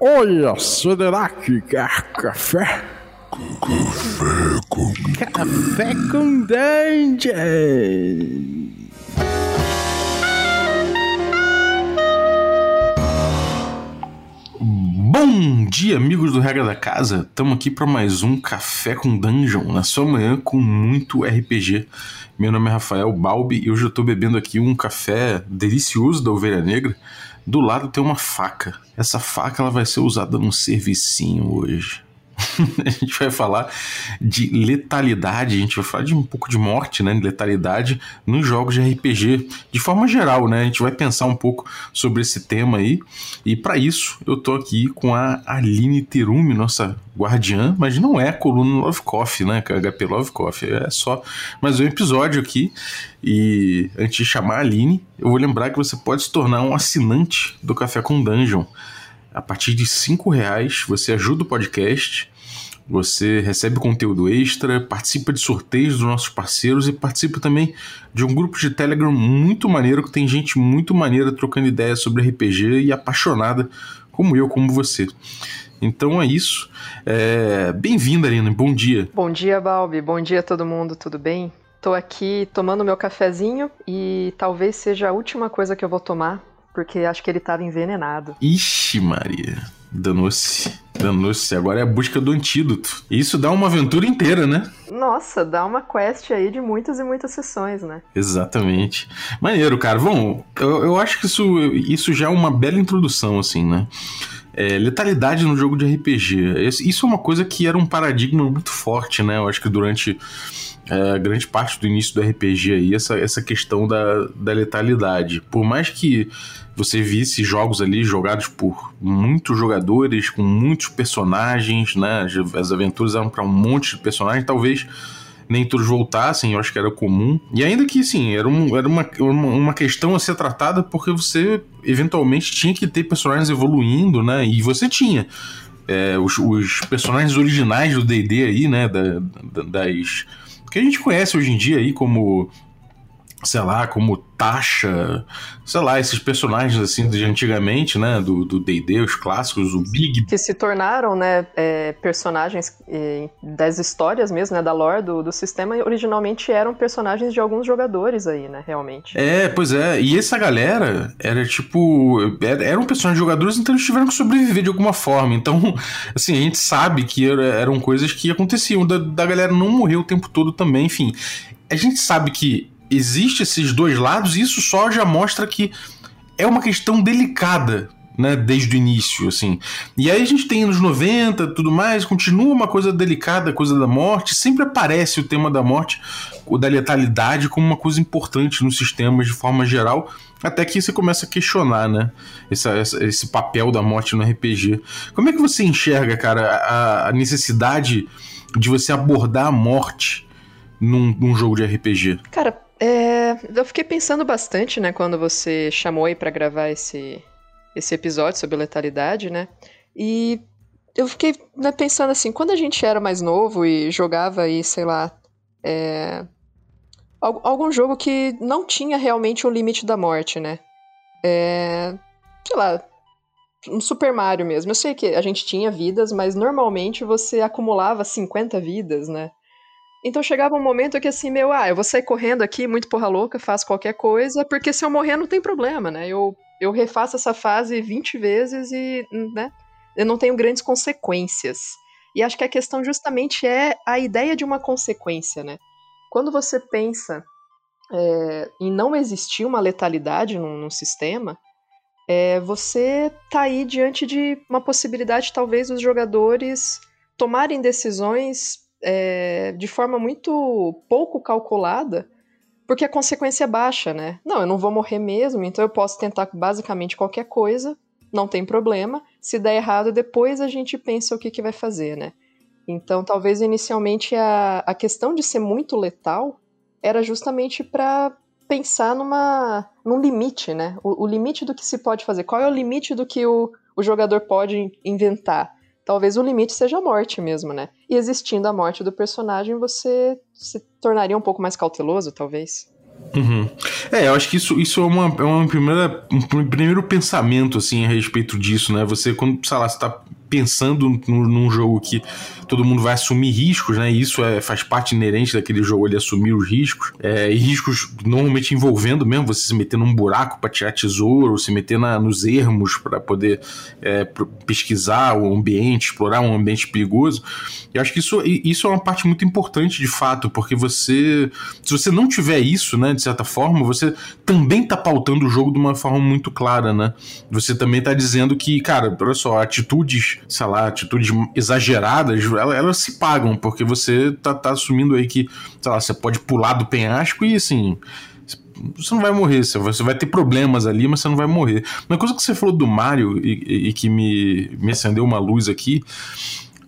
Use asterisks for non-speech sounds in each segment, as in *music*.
Olha, será que quer café? Café com Café com Dungeon! Bom dia, amigos do Regra da Casa. Estamos aqui para mais um Café com Dungeon, na sua manhã com muito RPG. Meu nome é Rafael Balbi e hoje eu estou bebendo aqui um café delicioso da Ovelha Negra. Do lado tem uma faca. Essa faca ela vai ser usada num servicinho hoje. *laughs* a gente vai falar de letalidade, a gente vai falar de um pouco de morte, né, de letalidade nos jogos de RPG, de forma geral, né? A gente vai pensar um pouco sobre esse tema aí. E para isso, eu tô aqui com a Aline Terumi, nossa guardiã, mas não é coluna Love Coffee, né, HP Love Coffee, é só mais um episódio aqui. E antes de chamar a Aline, eu vou lembrar que você pode se tornar um assinante do Café com Dungeon. A partir de cinco reais você ajuda o podcast, você recebe conteúdo extra, participa de sorteios dos nossos parceiros e participa também de um grupo de Telegram muito maneiro que tem gente muito maneira trocando ideias sobre RPG e apaixonada como eu, como você. Então é isso. É... Bem-vinda, Arina. Bom dia. Bom dia, Balbi. Bom dia a todo mundo. Tudo bem? Tô aqui tomando meu cafezinho e talvez seja a última coisa que eu vou tomar porque acho que ele estava envenenado. Ixi, Maria. Danou-se. Danou-se. Agora é a busca do antídoto. Isso dá uma aventura inteira, né? Nossa, dá uma quest aí de muitas e muitas sessões, né? Exatamente. Maneiro, cara. Bom, eu, eu acho que isso, isso já é uma bela introdução, assim, né? É, letalidade no jogo de RPG. Isso é uma coisa que era um paradigma muito forte, né? Eu acho que durante é, grande parte do início do RPG aí, essa, essa questão da, da letalidade. Por mais que você visse jogos ali jogados por muitos jogadores, com muitos personagens, né? As aventuras eram para um monte de personagens, talvez nem todos voltassem, eu acho que era comum. E ainda que, sim, era, um, era uma, uma questão a ser tratada porque você eventualmente tinha que ter personagens evoluindo, né? E você tinha. É, os, os, personagens originais do D&D aí, né? Da, da, das... Que a gente conhece hoje em dia aí como sei lá, como Tasha, sei lá, esses personagens assim de antigamente, né, do D&D, os clássicos, o Big... Que se tornaram, né, é, personagens é, das histórias mesmo, né, da lore do, do sistema, originalmente eram personagens de alguns jogadores aí, né, realmente. É, pois é, e essa galera era tipo, era, eram personagens de jogadores, então eles tiveram que sobreviver de alguma forma, então, *laughs* assim, a gente sabe que era, eram coisas que aconteciam, da, da galera não morrer o tempo todo também, enfim... A gente sabe que existe esses dois lados, e isso só já mostra que é uma questão delicada, né, desde o início, assim. E aí a gente tem nos 90, tudo mais, continua uma coisa delicada, coisa da morte, sempre aparece o tema da morte, da letalidade como uma coisa importante nos sistemas de forma geral, até que você começa a questionar, né, esse, esse papel da morte no RPG. Como é que você enxerga, cara, a, a necessidade de você abordar a morte num, num jogo de RPG? Cara, é, eu fiquei pensando bastante, né, quando você chamou aí para gravar esse, esse episódio sobre letalidade, né? E eu fiquei né, pensando assim, quando a gente era mais novo e jogava aí, sei lá, é, algum jogo que não tinha realmente o limite da morte, né? É, sei lá, um Super Mario mesmo. Eu sei que a gente tinha vidas, mas normalmente você acumulava 50 vidas, né? Então chegava um momento que assim, meu, ah, eu vou sair correndo aqui, muito porra louca, faço qualquer coisa, porque se eu morrer não tem problema, né? Eu, eu refaço essa fase 20 vezes e, né, eu não tenho grandes consequências. E acho que a questão justamente é a ideia de uma consequência, né? Quando você pensa é, em não existir uma letalidade num, num sistema, é, você tá aí diante de uma possibilidade, talvez, dos jogadores tomarem decisões é, de forma muito pouco calculada, porque a consequência é baixa, né? Não, eu não vou morrer mesmo, então eu posso tentar basicamente qualquer coisa, não tem problema. Se der errado, depois a gente pensa o que, que vai fazer, né? Então, talvez inicialmente a, a questão de ser muito letal era justamente para pensar numa, num limite, né? O, o, limite do que se pode fazer. Qual é o limite do que o, o jogador pode inventar? Talvez o limite seja a morte mesmo, né? E existindo a morte do personagem, você se tornaria um pouco mais cauteloso, talvez. Uhum. É, eu acho que isso, isso é, uma, é uma primeira, um primeiro pensamento, assim, a respeito disso, né? Você, quando, sei lá, você tá pensando num, jogo que todo mundo vai assumir riscos, né? E isso é, faz parte inerente daquele jogo ele assumir os riscos. É, e riscos normalmente envolvendo mesmo você se meter num buraco para tirar tesouro, se meter na, nos ermos para poder é, pesquisar o ambiente, explorar um ambiente perigoso. E acho que isso, isso é uma parte muito importante de fato, porque você, se você não tiver isso, né, de certa forma, você também tá pautando o jogo de uma forma muito clara, né? Você também tá dizendo que, cara, olha só, atitudes, sei lá, atitudes exageradas elas, elas se pagam, porque você tá, tá assumindo aí que, sei lá, você pode pular do penhasco e assim você não vai morrer, você vai ter problemas ali, mas você não vai morrer. Uma coisa que você falou do Mario e, e que me, me acendeu uma luz aqui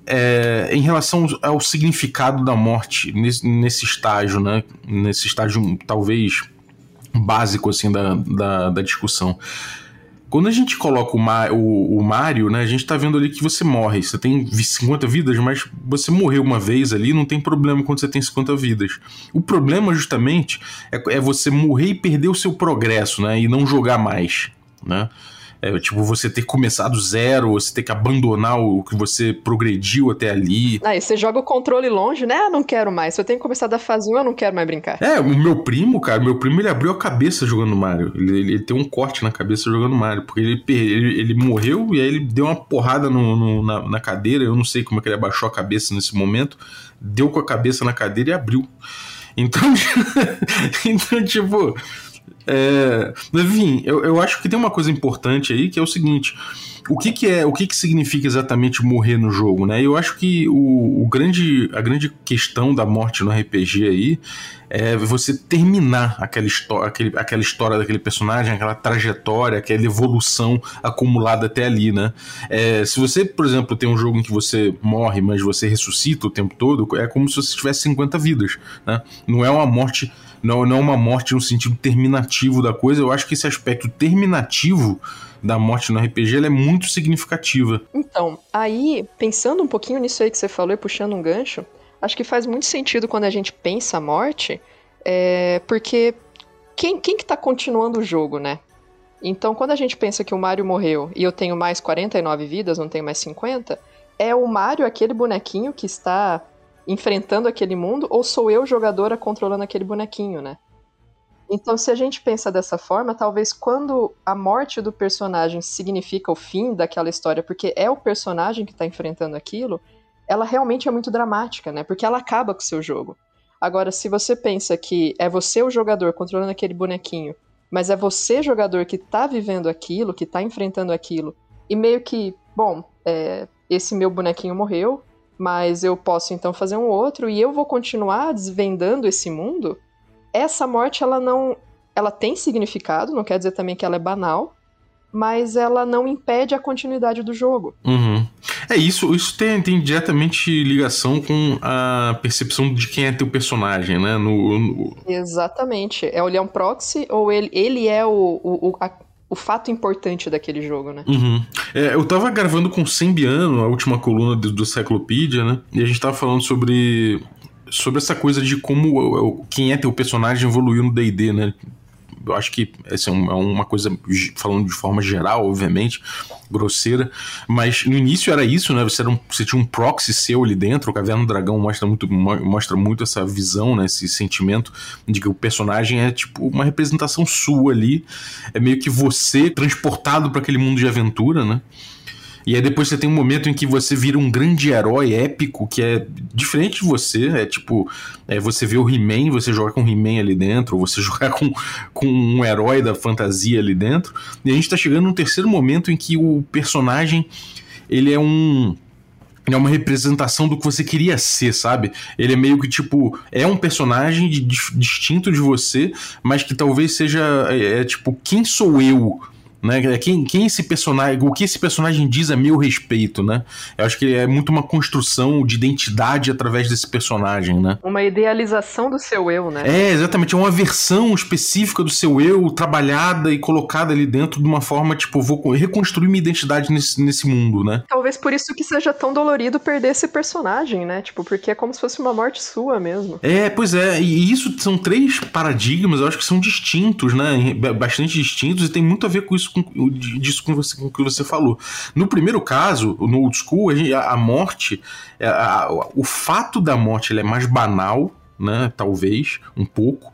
é em relação ao significado da morte nesse, nesse estágio, né? Nesse estágio talvez básico assim da, da, da discussão. Quando a gente coloca o, Ma o, o Mario, né, a gente tá vendo ali que você morre. Você tem 50 vidas, mas você morreu uma vez ali, não tem problema quando você tem 50 vidas. O problema, justamente, é, é você morrer e perder o seu progresso, né, e não jogar mais, né. É, tipo, você ter começado zero, você ter que abandonar o que você progrediu até ali. Aí você joga o controle longe, né? Ah, não quero mais. Se eu tenho começado a fase 1, eu não quero mais brincar. É, o meu primo, cara, meu primo ele abriu a cabeça jogando Mario. Ele, ele, ele tem um corte na cabeça jogando Mario. Porque ele, ele, ele morreu e aí ele deu uma porrada no, no, na, na cadeira. Eu não sei como é que ele abaixou a cabeça nesse momento. Deu com a cabeça na cadeira e abriu. Então, *laughs* então tipo, é, enfim, eu, eu acho que tem uma coisa importante aí que é o seguinte: o que, que é, o que, que significa exatamente morrer no jogo, né? Eu acho que o, o grande, a grande questão da morte no RPG aí é você terminar aquela história, aquele, aquela história daquele personagem, aquela trajetória, aquela evolução acumulada até ali, né? É, se você, por exemplo, tem um jogo em que você morre, mas você ressuscita o tempo todo, é como se você tivesse 50 vidas, né? Não é uma morte não, não é uma morte no sentido terminativo da coisa. Eu acho que esse aspecto terminativo da morte no RPG é muito significativa. Então, aí, pensando um pouquinho nisso aí que você falou e puxando um gancho, acho que faz muito sentido quando a gente pensa a morte, é, porque quem, quem que tá continuando o jogo, né? Então, quando a gente pensa que o Mario morreu e eu tenho mais 49 vidas, não tenho mais 50, é o Mario aquele bonequinho que está enfrentando aquele mundo, ou sou eu, jogadora, controlando aquele bonequinho, né? Então, se a gente pensa dessa forma, talvez quando a morte do personagem significa o fim daquela história, porque é o personagem que está enfrentando aquilo, ela realmente é muito dramática, né? Porque ela acaba com o seu jogo. Agora, se você pensa que é você o jogador controlando aquele bonequinho, mas é você, jogador, que está vivendo aquilo, que está enfrentando aquilo, e meio que, bom, é, esse meu bonequinho morreu, mas eu posso então fazer um outro e eu vou continuar desvendando esse mundo. Essa morte ela não, ela tem significado, não quer dizer também que ela é banal, mas ela não impede a continuidade do jogo. Uhum. É isso, isso tem, tem diretamente ligação com a percepção de quem é teu personagem, né? No, no... Exatamente. É olhar um proxy ou ele, ele é o, o, a, o fato importante daquele jogo, né? Uhum. É, eu tava gravando com o Sembiano, a última coluna do, do Cyclopedia, né? E a gente tava falando sobre sobre essa coisa de como quem é teu personagem evoluiu no D&D, né? eu acho que essa assim, é uma coisa, falando de forma geral, obviamente, grosseira, mas no início era isso, né? Você, um, você tinha um proxy seu ali dentro, o Caverna do Dragão mostra muito, mostra muito essa visão, né? Esse sentimento de que o personagem é tipo uma representação sua ali, é meio que você transportado para aquele mundo de aventura, né? E aí depois você tem um momento em que você vira um grande herói épico que é diferente de você. É tipo, é, você vê o He-Man, você joga com o He-Man ali dentro, ou você *laughs* jogar com, com um herói da fantasia ali dentro. E a gente tá chegando num terceiro momento em que o personagem ele é um é uma representação do que você queria ser, sabe? Ele é meio que tipo, é um personagem de, de, distinto de você, mas que talvez seja é, é, tipo, quem sou eu né? Quem, quem esse personagem, o que esse personagem diz a meu respeito, né? Eu acho que é muito uma construção de identidade através desse personagem, né? Uma idealização do seu eu, né? É, exatamente, é uma versão específica do seu eu trabalhada e colocada ali dentro de uma forma, tipo, vou reconstruir minha identidade nesse, nesse mundo, né? Talvez por isso que seja tão dolorido perder esse personagem, né? Tipo, porque é como se fosse uma morte sua mesmo. É, pois é, e isso são três paradigmas, eu acho que são distintos, né? Bastante distintos, e tem muito a ver com isso com, disso com, você, com o que você falou. No primeiro caso, no old school, a, a morte, é, a, a, o fato da morte é mais banal, né? Talvez, um pouco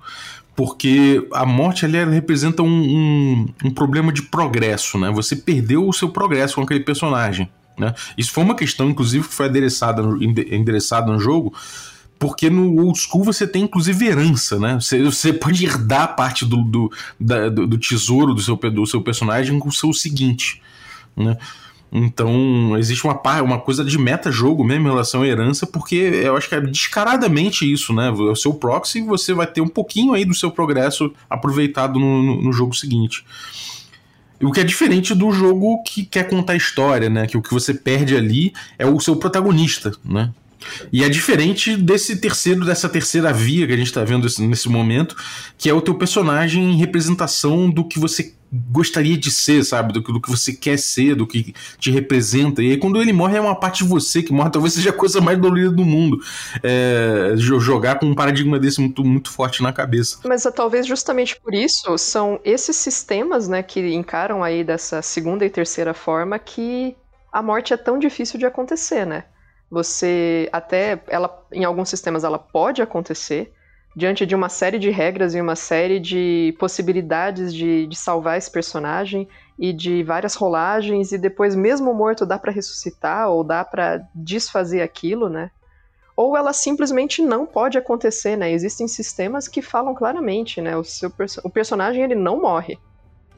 porque a morte representa um, um, um, problema de progresso, né? Você perdeu o seu progresso com aquele personagem. Né? Isso foi uma questão, inclusive, que foi endereçada no jogo, porque no old school você tem inclusive herança, né? Você, você pode herdar parte do, do, da, do, do, tesouro do seu, do seu personagem com o seu seguinte, né? Então, existe uma, uma coisa de meta-jogo mesmo em relação à herança, porque eu acho que é descaradamente isso, né? O seu proxy, você vai ter um pouquinho aí do seu progresso aproveitado no, no, no jogo seguinte. O que é diferente do jogo que quer contar história, né? Que o que você perde ali é o seu protagonista, né? E é diferente desse terceiro, dessa terceira via que a gente tá vendo nesse momento, que é o teu personagem em representação do que você gostaria de ser, sabe? Do, do, que você quer ser, do que te representa. E aí, quando ele morre, é uma parte de você que morre. *laughs* Talvez seja a coisa mais dolorida do mundo. É, jogar com um paradigma desse muito, muito forte na cabeça. Mas é, talvez justamente por isso são esses sistemas, né, que encaram aí dessa segunda e terceira forma que a morte é tão difícil de acontecer, né? Você até ela em alguns sistemas ela pode acontecer diante de uma série de regras e uma série de possibilidades de, de salvar esse personagem e de várias rolagens e depois mesmo morto dá para ressuscitar ou dá para desfazer aquilo, né? Ou ela simplesmente não pode acontecer, né? Existem sistemas que falam claramente, né? O seu o personagem ele não morre.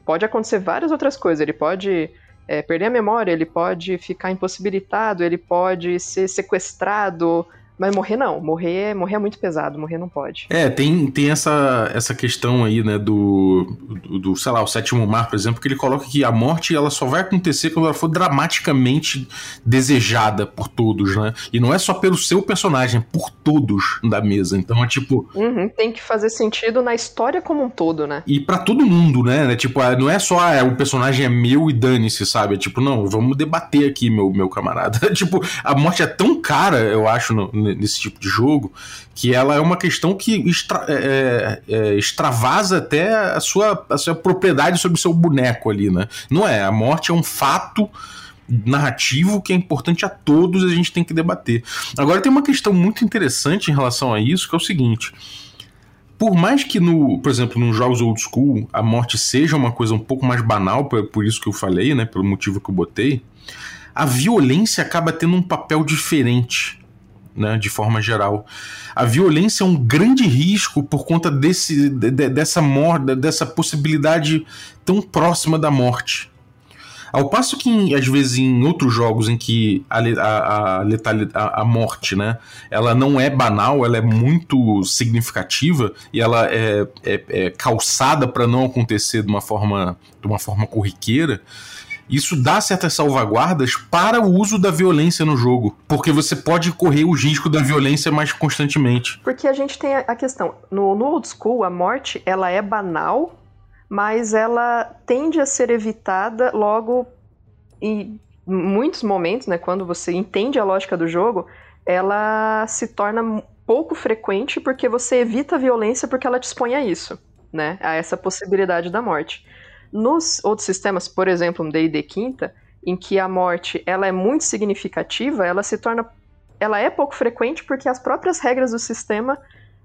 Pode acontecer várias outras coisas. Ele pode é, perder a memória, ele pode ficar impossibilitado, ele pode ser sequestrado, mas morrer não, morrer, morrer é muito pesado, morrer não pode. É, tem, tem essa, essa questão aí, né, do, do, do, sei lá, o sétimo mar, por exemplo, que ele coloca que a morte ela só vai acontecer quando ela for dramaticamente desejada por todos, né? E não é só pelo seu personagem, é por todos da mesa. Então é tipo. Uhum, tem que fazer sentido na história como um todo, né? E para todo mundo, né? Tipo, ah, não é só ah, o personagem é meu e dane-se, sabe? É tipo, não, vamos debater aqui, meu, meu camarada. *laughs* tipo, a morte é tão cara, eu acho, no, nesse tipo de jogo, que ela é uma questão que extra, é, é, é, extravasa até a sua, a sua propriedade sobre o seu boneco ali, né? Não é, a morte é um fato narrativo que é importante a todos e a gente tem que debater. Agora tem uma questão muito interessante em relação a isso, que é o seguinte. Por mais que no, por exemplo, nos jogos old school a morte seja uma coisa um pouco mais banal, por isso que eu falei, né, pelo motivo que eu botei, a violência acaba tendo um papel diferente né, de forma geral. A violência é um grande risco por conta desse, de, dessa morte, dessa possibilidade tão próxima da morte. Ao passo que, às vezes, em outros jogos em que a, a, a, a, a morte, né, ela não é banal, ela é muito significativa e ela é, é, é calçada para não acontecer de uma forma, de uma forma corriqueira, isso dá certas salvaguardas para o uso da violência no jogo, porque você pode correr o risco da violência mais constantemente. Porque a gente tem a questão, no, no old school, a morte ela é banal, mas ela tende a ser evitada logo em muitos momentos, né, quando você entende a lógica do jogo, ela se torna pouco frequente porque você evita a violência porque ela te expõe a isso, né, a essa possibilidade da morte. Nos outros sistemas, por exemplo, no D&D quinta, em que a morte ela é muito significativa, ela se torna ela é pouco frequente porque as próprias regras do sistema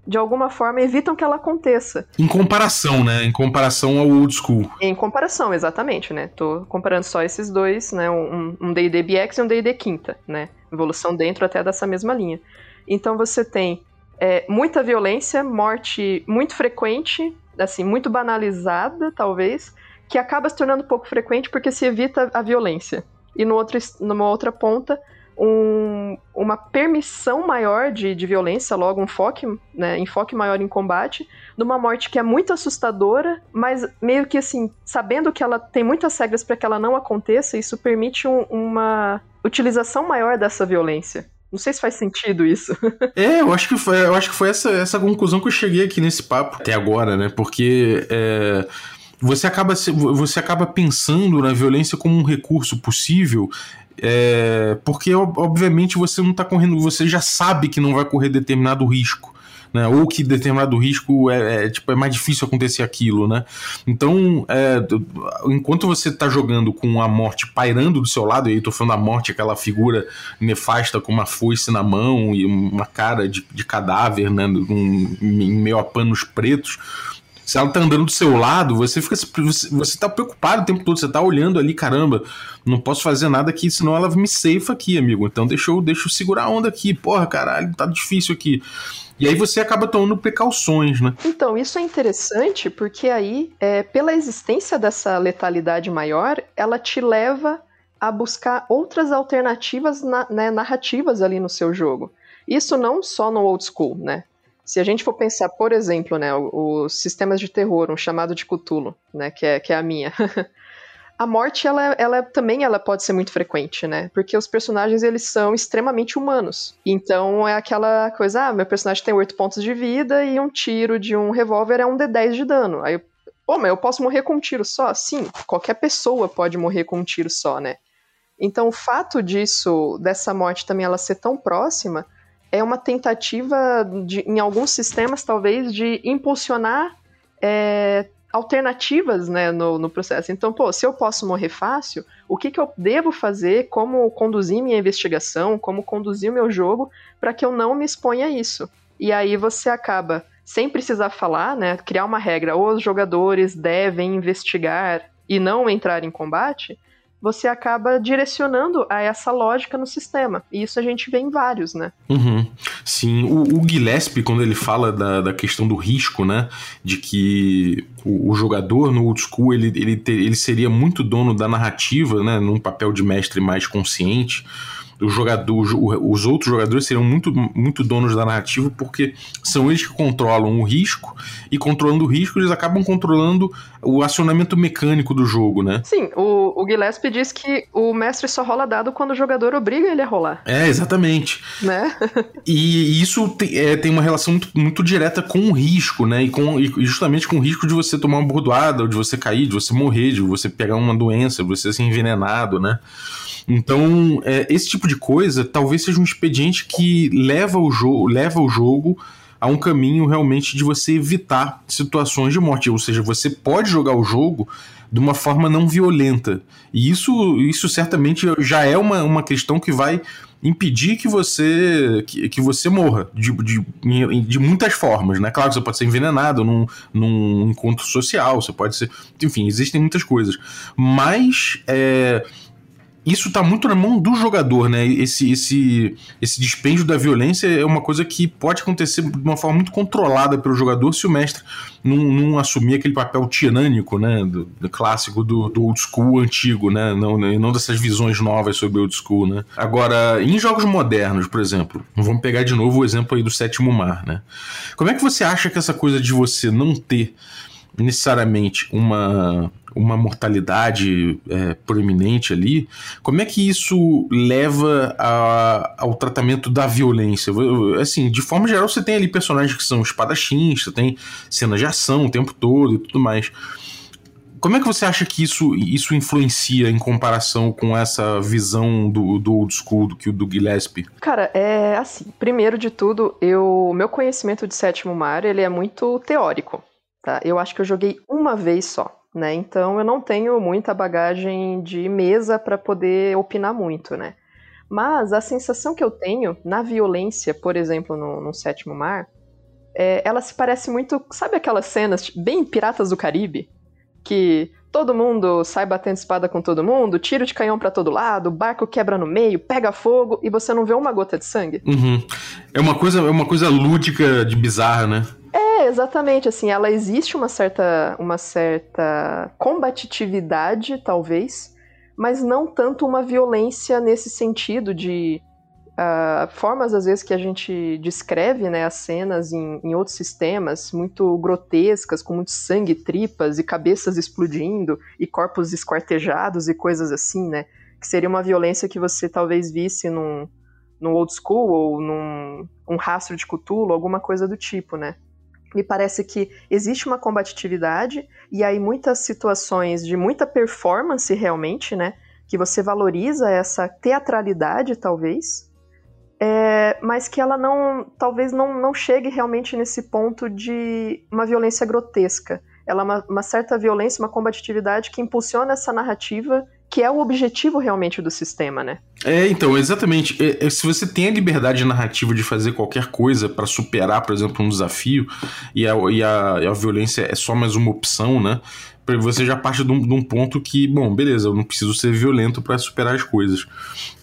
de alguma forma evitam que ela aconteça. Em comparação, né? Em comparação ao old school. Em comparação, exatamente, né? Tô comparando só esses dois, né? Um D&D BX e um D&D quinta, né? Evolução dentro até dessa mesma linha. Então você tem é, muita violência, morte muito frequente, assim, muito banalizada, talvez, que acaba se tornando pouco frequente porque se evita a violência. E no outro, numa outra ponta, um, uma permissão maior de, de violência, logo um foque, né, enfoque maior em combate, numa morte que é muito assustadora, mas meio que assim, sabendo que ela tem muitas regras para que ela não aconteça, isso permite um, uma utilização maior dessa violência. Não sei se faz sentido isso. *laughs* é, eu acho que foi, eu acho que foi essa, essa conclusão que eu cheguei aqui nesse papo até agora, né? Porque é, você, acaba, você acaba pensando na violência como um recurso possível. É, porque obviamente você não está correndo, você já sabe que não vai correr determinado risco né? Ou que determinado risco é, é, tipo, é mais difícil acontecer aquilo, né? Então, é, enquanto você está jogando com a morte pairando do seu lado, e aí tô falando da morte, aquela figura nefasta com uma foice na mão e uma cara de, de cadáver, né? Um, em meio a panos pretos se ela tá andando do seu lado, você fica. Você, você tá preocupado o tempo todo, você tá olhando ali, caramba, não posso fazer nada aqui, senão ela me safe aqui, amigo. Então deixa eu, deixa eu segurar a onda aqui. Porra, caralho, tá difícil aqui. E aí você acaba tomando precauções, né? Então, isso é interessante porque aí, é, pela existência dessa letalidade maior, ela te leva a buscar outras alternativas na, né, narrativas ali no seu jogo. Isso não só no old school, né? Se a gente for pensar, por exemplo, né, os sistemas de terror, um chamado de Cthulhu, né, que é, que é a minha. *laughs* a morte ela, ela também ela pode ser muito frequente, né? Porque os personagens eles são extremamente humanos. Então é aquela coisa, ah, meu personagem tem oito pontos de vida e um tiro de um revólver é um D10 de dano. Aí, pô, mas eu posso morrer com um tiro só? Sim, qualquer pessoa pode morrer com um tiro só, né? Então o fato disso, dessa morte também ela ser tão próxima, é uma tentativa de, em alguns sistemas talvez de impulsionar é, alternativas né, no, no processo. Então, pô, se eu posso morrer fácil, o que, que eu devo fazer, como conduzir minha investigação, como conduzir o meu jogo, para que eu não me exponha a isso. E aí você acaba, sem precisar falar, né, criar uma regra, os jogadores devem investigar e não entrar em combate, você acaba direcionando a essa lógica no sistema. E isso a gente vê em vários, né? Uhum. Sim, o, o Gillespie, quando ele fala da, da questão do risco, né? De que o, o jogador no old school ele, ele, ter, ele seria muito dono da narrativa, né? Num papel de mestre mais consciente o jogador, os outros jogadores seriam muito, muito donos da narrativa porque são eles que controlam o risco e controlando o risco eles acabam controlando o acionamento mecânico do jogo, né? Sim, o, o Gillespie diz que o mestre só rola dado quando o jogador obriga ele a rolar. É, exatamente. Né? *laughs* e isso tem, é, tem uma relação muito, muito direta com o risco, né? E, com, e justamente com o risco de você tomar uma bordoada, ou de você cair, de você morrer, de você pegar uma doença, de você ser envenenado, né? Então, é, esse tipo de coisa talvez seja um expediente que leva o, jogo, leva o jogo a um caminho realmente de você evitar situações de morte. Ou seja, você pode jogar o jogo de uma forma não violenta. E isso, isso certamente já é uma, uma questão que vai impedir que você que, que você morra de, de, de muitas formas, né? Claro que você pode ser envenenado num, num encontro social, você pode ser. Enfim, existem muitas coisas. Mas é, isso tá muito na mão do jogador, né? Esse, esse, esse dispêndio da violência é uma coisa que pode acontecer de uma forma muito controlada pelo jogador se o mestre não, não assumir aquele papel tirânico, né? Do, do clássico do, do, old school antigo, né? Não, não dessas visões novas sobre old school, né? Agora, em jogos modernos, por exemplo, vamos pegar de novo o exemplo aí do Sétimo Mar, né? Como é que você acha que essa coisa de você não ter necessariamente uma, uma mortalidade é, proeminente ali, como é que isso leva a, ao tratamento da violência? Assim, de forma geral, você tem ali personagens que são espadachins, você tem cenas de ação o tempo todo e tudo mais. Como é que você acha que isso, isso influencia em comparação com essa visão do, do old school do do Gillespie? Cara, é assim. Primeiro de tudo, eu meu conhecimento de Sétimo Mar ele é muito teórico. Tá? Eu acho que eu joguei uma vez só. Né? Então eu não tenho muita bagagem de mesa para poder opinar muito, né? Mas a sensação que eu tenho na violência, por exemplo, no, no Sétimo Mar, é, ela se parece muito. Sabe aquelas cenas bem Piratas do Caribe? Que todo mundo sai batendo espada com todo mundo, tiro de canhão para todo lado, barco quebra no meio, pega fogo e você não vê uma gota de sangue. Uhum. É uma coisa, é uma coisa lúdica de bizarra, né? É, exatamente, assim, ela existe uma certa, uma certa combatitividade, talvez, mas não tanto uma violência nesse sentido de uh, formas, às vezes, que a gente descreve né, as cenas em, em outros sistemas, muito grotescas, com muito sangue, tripas e cabeças explodindo e corpos esquartejados e coisas assim, né? Que seria uma violência que você talvez visse num, num old school ou num um rastro de Cthulhu, alguma coisa do tipo, né? Me parece que existe uma combatividade e aí muitas situações de muita performance realmente, né? Que você valoriza essa teatralidade, talvez, é, mas que ela não, talvez não, não chegue realmente nesse ponto de uma violência grotesca. Ela é uma, uma certa violência, uma combatividade que impulsiona essa narrativa que é o objetivo realmente do sistema, né? É, então, exatamente. É, é, se você tem a liberdade narrativa de fazer qualquer coisa para superar, por exemplo, um desafio, e a, e, a, e a violência é só mais uma opção, né? Você já parte de um, de um, ponto que, bom, beleza, eu não preciso ser violento para superar as coisas.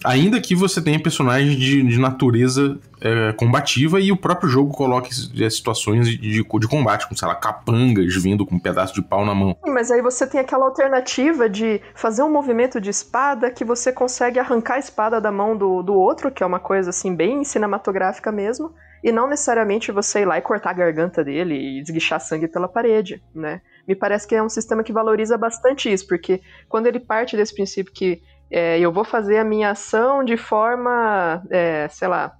Ainda que você tenha personagens de, de natureza é, combativa e o próprio jogo coloque é, situações de, de, combate, como, sei lá, capangas vindo com um pedaço de pau na mão. Mas aí você tem aquela alternativa de fazer um movimento de espada que você consegue arrancar a espada da mão do, do outro, que é uma coisa assim bem cinematográfica mesmo, e não necessariamente você ir lá e cortar a garganta dele e esguichar sangue pela parede, né? Me parece que é um sistema que valoriza bastante isso, porque quando ele parte desse princípio que é, eu vou fazer a minha ação de forma, é, sei lá,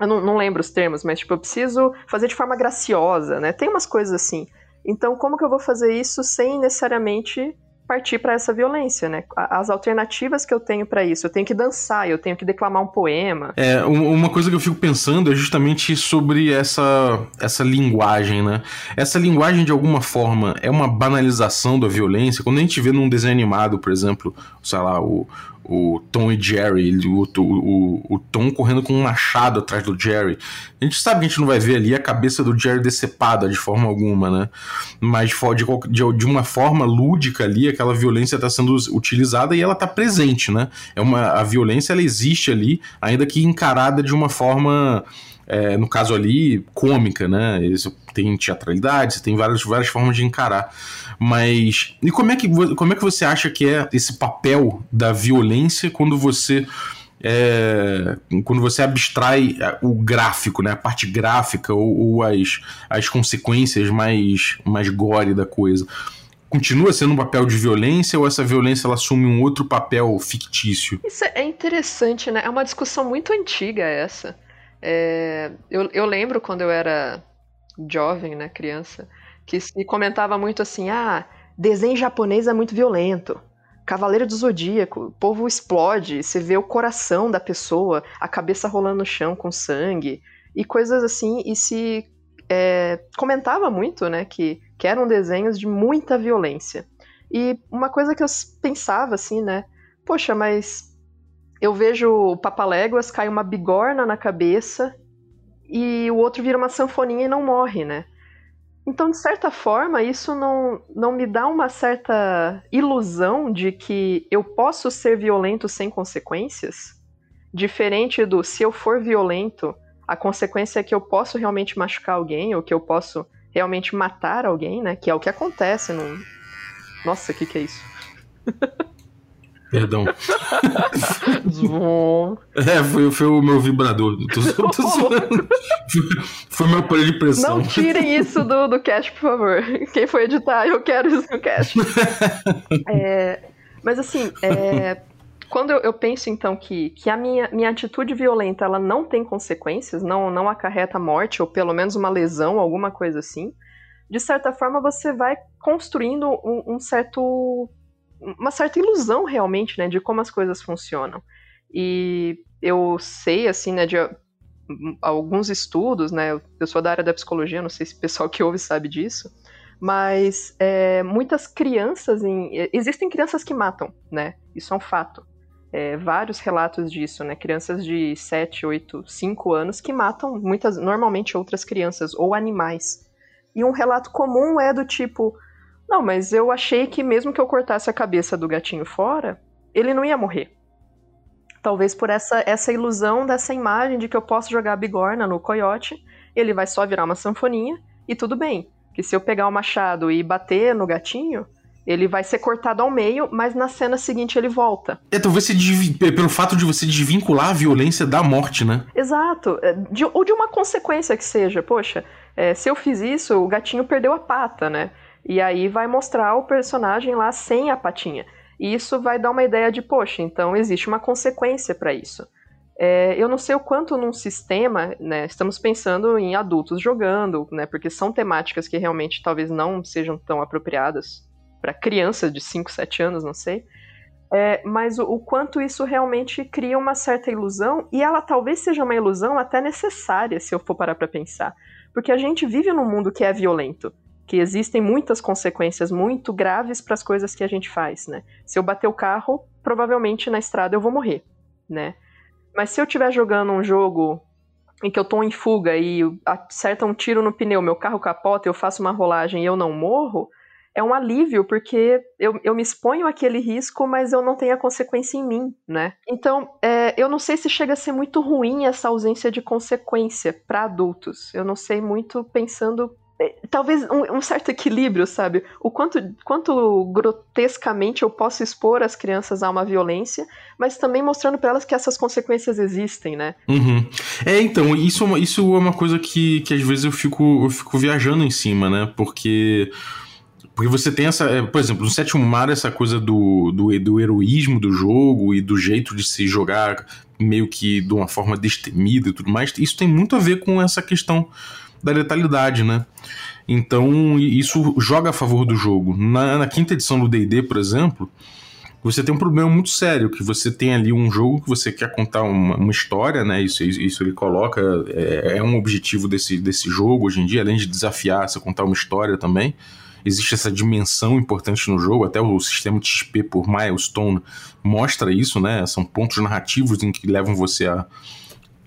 eu não, não, lembro os termos, mas tipo, eu preciso fazer de forma graciosa, né? Tem umas coisas assim. Então, como que eu vou fazer isso sem necessariamente partir para essa violência, né? As alternativas que eu tenho para isso, eu tenho que dançar, eu tenho que declamar um poema. É, uma coisa que eu fico pensando é justamente sobre essa, essa linguagem, né? Essa linguagem, de alguma forma, é uma banalização da violência. Quando a gente vê num desenho animado, por exemplo, sei lá, o, o Tom e Jerry, o, o, o, Tom correndo com um machado atrás do Jerry. A gente sabe que a gente não vai ver ali a cabeça do Jerry decepada de forma alguma, né? Mas de, de, de uma forma lúdica ali, aquela violência está sendo utilizada e ela está presente, né? É uma, a violência ela existe ali, ainda que encarada de uma forma é, no caso ali, cômica, né? Isso tem teatralidade, tem várias, várias formas de encarar. Mas. E como é, que, como é que você acha que é esse papel da violência quando você. É, quando você abstrai o gráfico, né, a parte gráfica ou, ou, as, as consequências mais, mais gore da coisa, continua sendo um papel de violência ou essa violência ela assume um outro papel fictício? Isso é interessante, né? É uma discussão muito antiga essa. É, eu, eu lembro quando eu era jovem, né, criança, que se comentava muito assim: ah, desenho japonês é muito violento. Cavaleiro do Zodíaco, o povo explode, você vê o coração da pessoa, a cabeça rolando no chão com sangue, e coisas assim, e se é, comentava muito, né, que, que eram desenhos de muita violência. E uma coisa que eu pensava assim, né, poxa, mas eu vejo o Papaléguas cai uma bigorna na cabeça e o outro vira uma sanfoninha e não morre, né? Então, de certa forma, isso não, não me dá uma certa ilusão de que eu posso ser violento sem consequências? Diferente do se eu for violento, a consequência é que eu posso realmente machucar alguém ou que eu posso realmente matar alguém, né? Que é o que acontece no. Nossa, o que, que é isso? *laughs* Perdão. é, foi, foi o meu vibrador. Tô, tô *laughs* foi meu aparelho de pressão. Não tirem isso do, do cast, por favor. Quem for editar, eu quero isso no cast. é, mas assim, é, quando eu, eu, penso então que, que a minha, minha atitude violenta ela não tem consequências, não, não acarreta morte, ou pelo menos uma lesão, alguma coisa assim, de certa forma você vai construindo um, um certo uma certa ilusão realmente, né, de como as coisas funcionam. E eu sei, assim, né, de alguns estudos, né, eu sou da área da psicologia, não sei se o pessoal que ouve sabe disso, mas é, muitas crianças, em, existem crianças que matam, né, isso é um fato. É, vários relatos disso, né, crianças de 7, 8, 5 anos que matam muitas, normalmente outras crianças ou animais. E um relato comum é do tipo, não, mas eu achei que mesmo que eu cortasse a cabeça do gatinho fora, ele não ia morrer. Talvez por essa, essa ilusão dessa imagem de que eu posso jogar a bigorna no coiote, ele vai só virar uma sanfoninha e tudo bem. Que se eu pegar o machado e bater no gatinho, Ele vai ser cortado ao meio, mas na cena seguinte ele volta. É, talvez se pelo fato de você desvincular a violência da morte, né? Exato. É, de, ou de uma consequência que seja. Poxa, é, se eu fiz isso, o gatinho perdeu a pata, né? E aí vai mostrar o personagem lá sem a patinha. E isso vai dar uma ideia de, poxa, então existe uma consequência para isso. É, eu não sei o quanto num sistema, né, estamos pensando em adultos jogando, né, porque são temáticas que realmente talvez não sejam tão apropriadas para crianças de 5, 7 anos, não sei. É, mas o, o, quanto isso realmente cria uma certa ilusão, e ela talvez seja uma ilusão até necessária, se eu for parar para pensar. Porque a gente vive num mundo que é violento, que existem muitas consequências muito graves para as coisas que a gente faz, né? Se eu bater o carro, provavelmente na estrada eu vou morrer, né? Mas se eu estiver jogando um jogo em que eu tô em fuga e acerta um tiro no pneu, meu carro capota, eu faço uma rolagem e eu não morro, é um alívio, porque eu, eu me exponho àquele risco, mas eu não tenho a consequência em mim, né? Então, é, eu não sei se chega a ser muito ruim essa ausência de consequência para adultos. Eu não sei muito pensando talvez um, um, certo equilíbrio, sabe? O quanto, quanto grotescamente eu posso expor as crianças a uma violência, mas também mostrando para elas que essas consequências existem, né? Uhum. É, então, isso, é isso é uma coisa que, que às vezes eu fico, eu fico viajando em cima, né? Porque porque você tem essa. É, por exemplo, no sétimo mar, essa coisa do, do, do heroísmo do jogo e do jeito de se jogar meio que de uma forma destemida e tudo mais. Isso tem muito a ver com essa questão da letalidade, né? Então, isso joga a favor do jogo. Na, na quinta edição do DD, por exemplo, você tem um problema muito sério, que você tem ali um jogo que você quer contar uma, uma história, né? Isso, isso ele coloca, é, é, um objetivo desse, desse jogo hoje em dia, além de desafiar você contar uma história também existe essa dimensão importante no jogo, até o sistema de XP por milestone mostra isso, né? São pontos narrativos em que levam você a,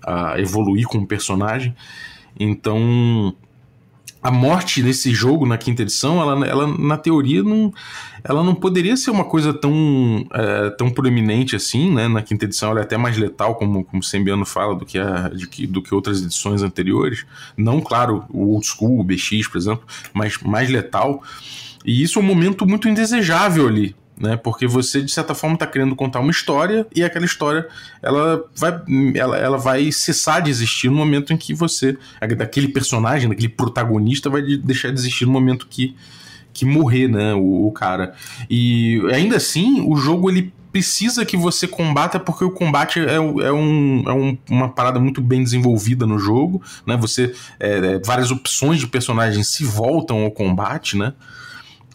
a evoluir como personagem. Então, a morte nesse jogo, na quinta edição, ela, ela na teoria não, ela não poderia ser uma coisa tão, é, tão proeminente assim, né? Na quinta edição ela é até mais letal, como, como o Sembiano fala, do que, a, que, do que outras edições anteriores. Não, claro, o Old School, o BX, por exemplo, mas mais letal. E isso é um momento muito indesejável ali, né? Porque você de certa forma está querendo contar uma história e aquela história ela vai, ela, ela vai cessar de existir no momento em que você daquele personagem, daquele protagonista vai deixar de existir no momento que que morrer, né, o, o cara. E ainda assim, o jogo ele precisa que você combata porque o combate é, é, um, é um, uma parada muito bem desenvolvida no jogo, né? Você é, é várias opções de personagens se voltam ao combate, né?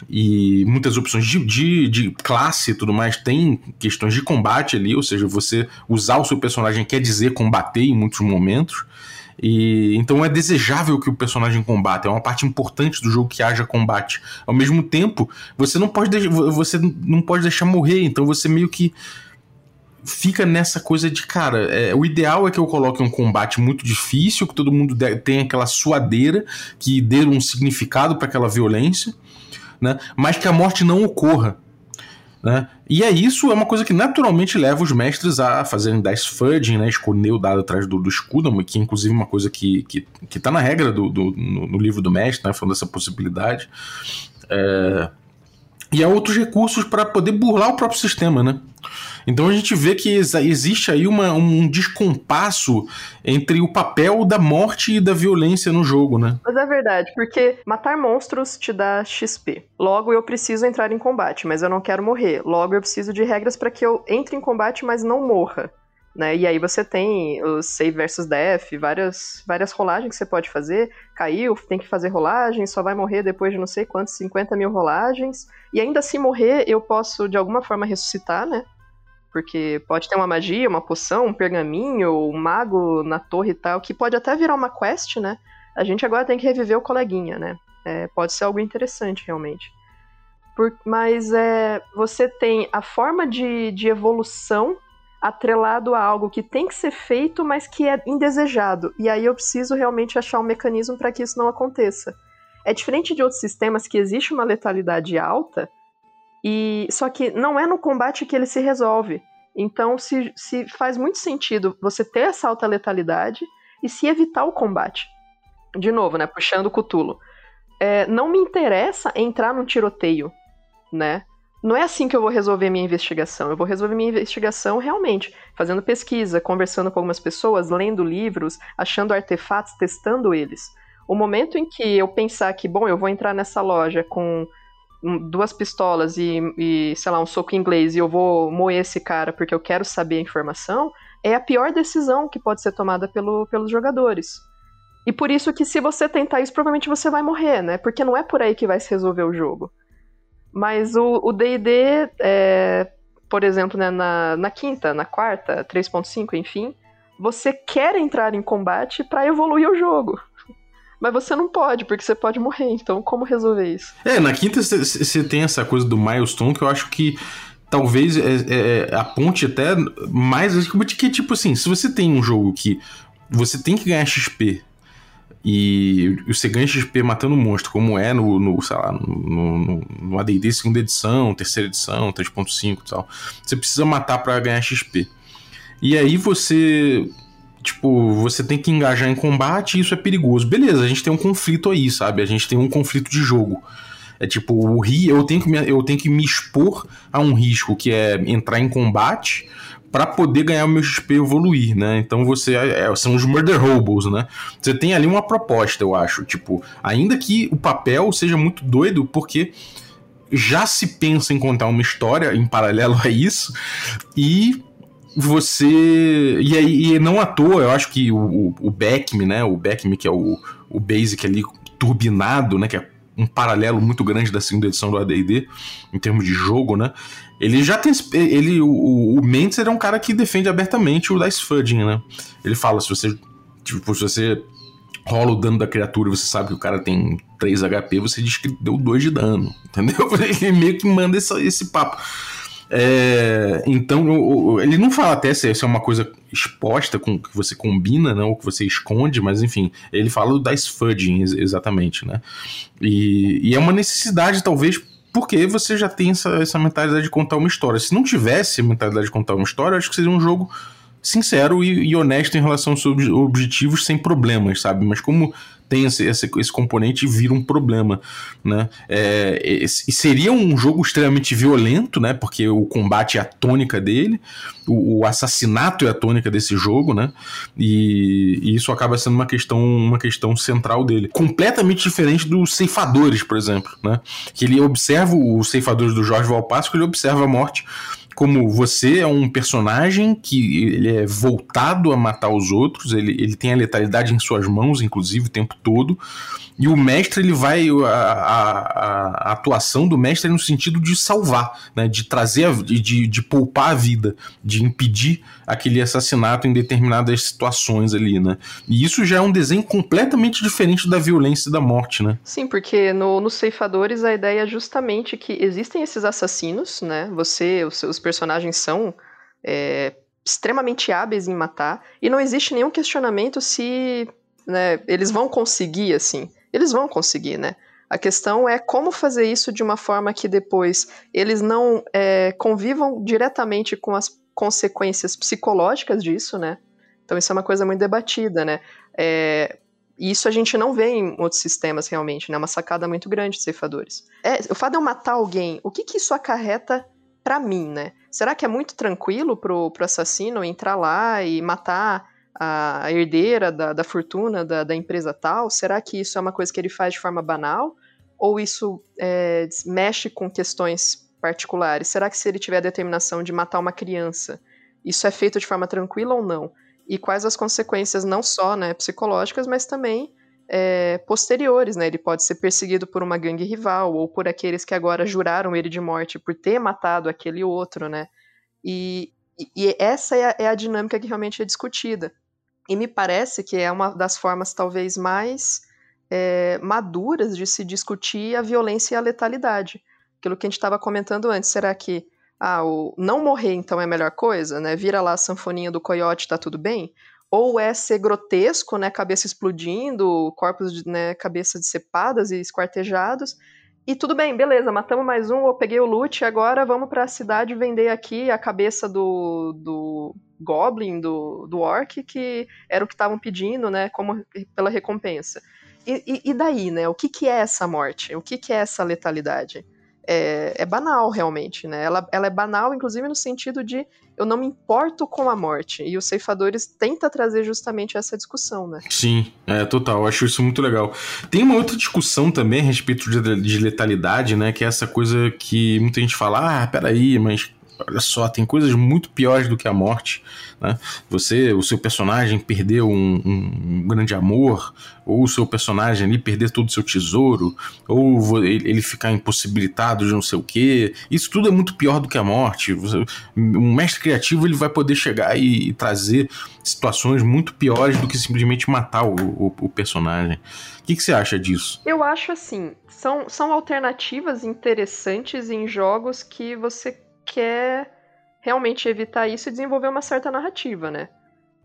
E muitas opções de, de, de, classe e tudo mais, tem questões de combate ali, ou seja, você usar o seu personagem quer dizer combater em muitos momentos. E então é desejável que o personagem combata, é uma parte importante do jogo que haja combate. Ao mesmo tempo, você não pode você não pode deixar morrer, então você meio que fica nessa coisa de, cara, é, o ideal é que eu coloque um combate muito difícil, que todo mundo tenha aquela suadeira, que dê um significado para aquela violência né? Mas que a morte não ocorra. Né? E é isso, é uma coisa que naturalmente leva os mestres a fazerem dice fudging, né? esconder o dado atrás do, do escudo, que é inclusive uma coisa que, que, que tá na regra do, do no, no, livro do mestre, né? falando dessa possibilidade. É... E há outros recursos para poder burlar o próprio sistema, né? Então a gente vê que existe aí uma, um descompasso entre o papel da morte e da violência no jogo, né? Mas é verdade, porque matar monstros te dá XP. Logo eu preciso entrar em combate, mas eu não quero morrer. Logo eu preciso de regras para que eu entre em combate, mas não morra. Né? E aí você tem os save versus death, várias, várias rolagens que você pode fazer. Caiu, tem que fazer rolagem, só vai morrer depois de não sei quantos, 50 mil rolagens. E ainda se morrer, eu posso de alguma forma ressuscitar, né? Porque pode ter uma magia, uma poção, um pergaminho, um mago na torre e tal, que pode até virar uma quest, né? A gente agora tem que reviver o coleguinha, né? É, pode ser algo interessante, realmente. Por, mas é, você tem a forma de, de evolução atrelado a algo que tem que ser feito, mas que é indesejado. E aí eu preciso realmente achar um mecanismo para que isso não aconteça. É diferente de outros sistemas que existe uma letalidade alta, e só que não é no combate que ele se resolve. Então se, se faz muito sentido você ter essa alta letalidade e se evitar o combate. De novo, né? Puxando o cutulo. É, não me interessa entrar num tiroteio. né? Não é assim que eu vou resolver minha investigação. Eu vou resolver minha investigação realmente fazendo pesquisa, conversando com algumas pessoas, lendo livros, achando artefatos, testando eles. O momento em que eu pensar que, bom, eu vou entrar nessa loja com duas pistolas e, e, sei lá, um soco inglês e eu vou moer esse cara porque eu quero saber a informação, é a pior decisão que pode ser tomada pelo, pelos jogadores. E por isso que se você tentar isso, provavelmente você vai morrer, né? Porque não é por aí que vai se resolver o jogo. Mas o D&D, é, por exemplo, né, na, na quinta, na quarta, 3.5, enfim, você quer entrar em combate para evoluir o jogo. Mas você não pode, porque você pode morrer. Então, como resolver isso? É, na quinta você tem essa coisa do milestone que eu acho que talvez é, é, aponte até mais que, tipo assim, se você tem um jogo que você tem que ganhar XP e você ganha XP matando monstro, como é no, no sei lá, no, no, no AD&D segunda edição, terceira edição, 3.5 e tal. Você precisa matar para ganhar XP. E aí você tipo, você tem que engajar em combate e isso é perigoso. Beleza, a gente tem um conflito aí, sabe? A gente tem um conflito de jogo. É tipo, o ri, eu tenho que me, eu tenho que me expor a um risco que é entrar em combate para poder ganhar o meu XP evoluir, né? Então você é, é, são os murder hobos, né? Você tem ali uma proposta, eu acho, tipo, ainda que o papel seja muito doido, porque já se pensa em contar uma história em paralelo *laughs* a isso e você. E, aí, e não à toa, eu acho que o, o, Beckme, né? O Beckme, que é o, o Basic ali turbinado, né? Que é um paralelo muito grande da segunda edição do AD&D em termos de jogo, né? Ele já tem ele o, o Mentzer é um cara que defende abertamente o Dice Fudging, né? Ele fala se você tipo se você rola o dano da criatura e você sabe que o cara tem 3 HP, você diz que deu 2 de dano, *laughs* entendeu? Ele meio que manda esse, esse papo. É, então, ele não fala até se, é uma coisa exposta com que você combina, né, ou que você esconde, mas enfim, ele fala dice fudging exatamente, né? E, e, é uma necessidade, talvez, porque você já tem essa, essa mentalidade de contar uma história. Se não tivesse a mentalidade de contar uma história, acho que seria um jogo sincero e, e honesto em relação aos seus objetivos sem problemas, sabe? Mas como tem esse, esse, esse componente vira um problema, né? É, e seria um jogo extremamente violento, né? Porque o combate é a tônica dele, o, o assassinato é a tônica desse jogo, né? E, e, isso acaba sendo uma questão, uma questão central dele. Completamente diferente dos ceifadores, por exemplo, né? Que ele observa os ceifadores do Jorge Valpasco, ele observa a morte como você é um personagem que ele é voltado a matar os outros, ele, ele tem a letalidade em suas mãos, inclusive, o tempo todo. E o mestre, ele vai. A, a, a atuação do mestre é no sentido de salvar, né? de trazer, de, de poupar a vida, de impedir aquele assassinato em determinadas situações ali, né? E isso já é um desenho completamente diferente da violência e da morte, né? Sim, porque no, nos ceifadores a ideia é justamente que existem esses assassinos, né? Você, os seus personagens são. É, extremamente hábeis em matar, e não existe nenhum questionamento se né, eles vão conseguir, assim. Eles vão conseguir, né? A questão é como fazer isso de uma forma que depois eles não é, convivam diretamente com as consequências psicológicas disso, né? Então isso é uma coisa muito debatida, né? É, isso a gente não vê em outros sistemas realmente, né? É uma sacada muito grande de ceifadores. É, o fato de eu matar alguém, o que, que isso acarreta para mim, né? Será que é muito tranquilo pro, pro assassino entrar lá e matar a herdeira da, da fortuna da, da, empresa tal? Será que isso é uma coisa que ele faz de forma banal? Ou isso é, mexe com questões particulares? Será que se ele tiver a determinação de matar uma criança, isso é feito de forma tranquila ou não? E quais as consequências não só né, psicológicas, mas também é, posteriores, né? Ele pode ser perseguido por uma gangue rival ou por aqueles que agora juraram ele de morte por ter matado aquele outro, né? E, e essa é a, é a dinâmica que realmente é discutida. E me parece que é uma das formas talvez mais é, maduras de se discutir a violência e a letalidade. Aquilo que a gente estava comentando antes, será que ah, o não morrer então é a melhor coisa, né? Vira lá a sanfoninha do coiote, tá tudo bem? Ou é ser grotesco, né? Cabeça explodindo, corpos de né, cabeças decepadas e esquartejados, e tudo bem, beleza, matamos mais um, eu peguei o loot, agora vamos para a cidade vender aqui a cabeça do, do Goblin, do, do Orc, que era o que estavam pedindo, né, como pela recompensa. E, e, e, daí, né, o que, que é essa morte? O que, que é essa letalidade? É, é, banal, realmente, né? Ela, ela é banal, inclusive, no sentido de eu não me importo com a morte. E os ceifadores tenta trazer justamente essa discussão, né? Sim, é total. Acho isso muito legal. Tem uma outra discussão também a respeito de, de letalidade, né? Que é essa coisa que muita gente fala: ah, peraí, mas olha só, tem coisas muito piores do que a morte. Né? Você, o seu personagem perdeu um, um, grande amor, ou o seu personagem ali perder todo o seu tesouro, ou ele ficar impossibilitado de não sei o que. Isso tudo é muito pior do que a morte. Um mestre criativo ele vai poder chegar e, e trazer situações muito piores do que simplesmente matar o, o, o personagem. O que, que, você acha disso? Eu acho assim, são, são alternativas interessantes em jogos que você quer realmente evitar isso e desenvolver uma certa narrativa, né?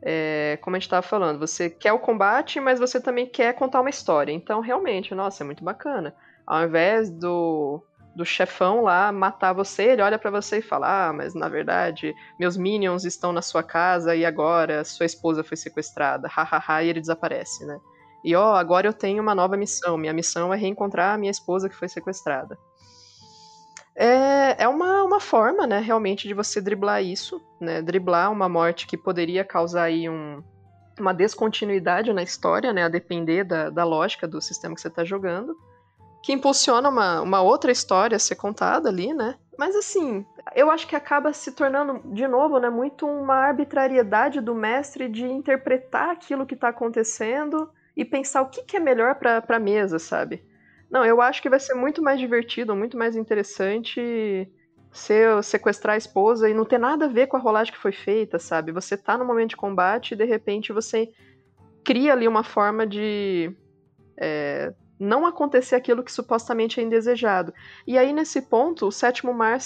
É, como a gente estava falando, você quer o combate, mas você também quer contar uma história. Então, realmente, nossa, é muito bacana. Ao invés do, do chefão lá matar você, ele olha para você e fala: Ah, mas na verdade, meus minions estão na sua casa e agora sua esposa foi sequestrada. Hahaha, e ele desaparece, né? E ó, agora eu tenho uma nova missão. Minha missão é reencontrar a minha esposa que foi sequestrada é, é uma, uma forma, né, realmente, de você driblar isso, né, driblar uma morte que poderia causar aí um, uma descontinuidade na história, né, a depender da, da lógica do sistema que você está jogando, que impulsiona uma, uma outra história a ser contada ali, né, mas assim, eu acho que acaba se tornando, de novo, né, muito uma arbitrariedade do mestre de interpretar aquilo que está acontecendo e pensar o que, que é melhor para a mesa, sabe? Não, eu acho que vai ser muito mais divertido, muito mais interessante ser sequestrar a esposa e não ter nada a ver com a rolagem que foi feita, sabe? Você tá no momento de combate e de repente você cria ali uma forma de é, não acontecer aquilo que supostamente é indesejado. E aí, nesse ponto, o sétimo mar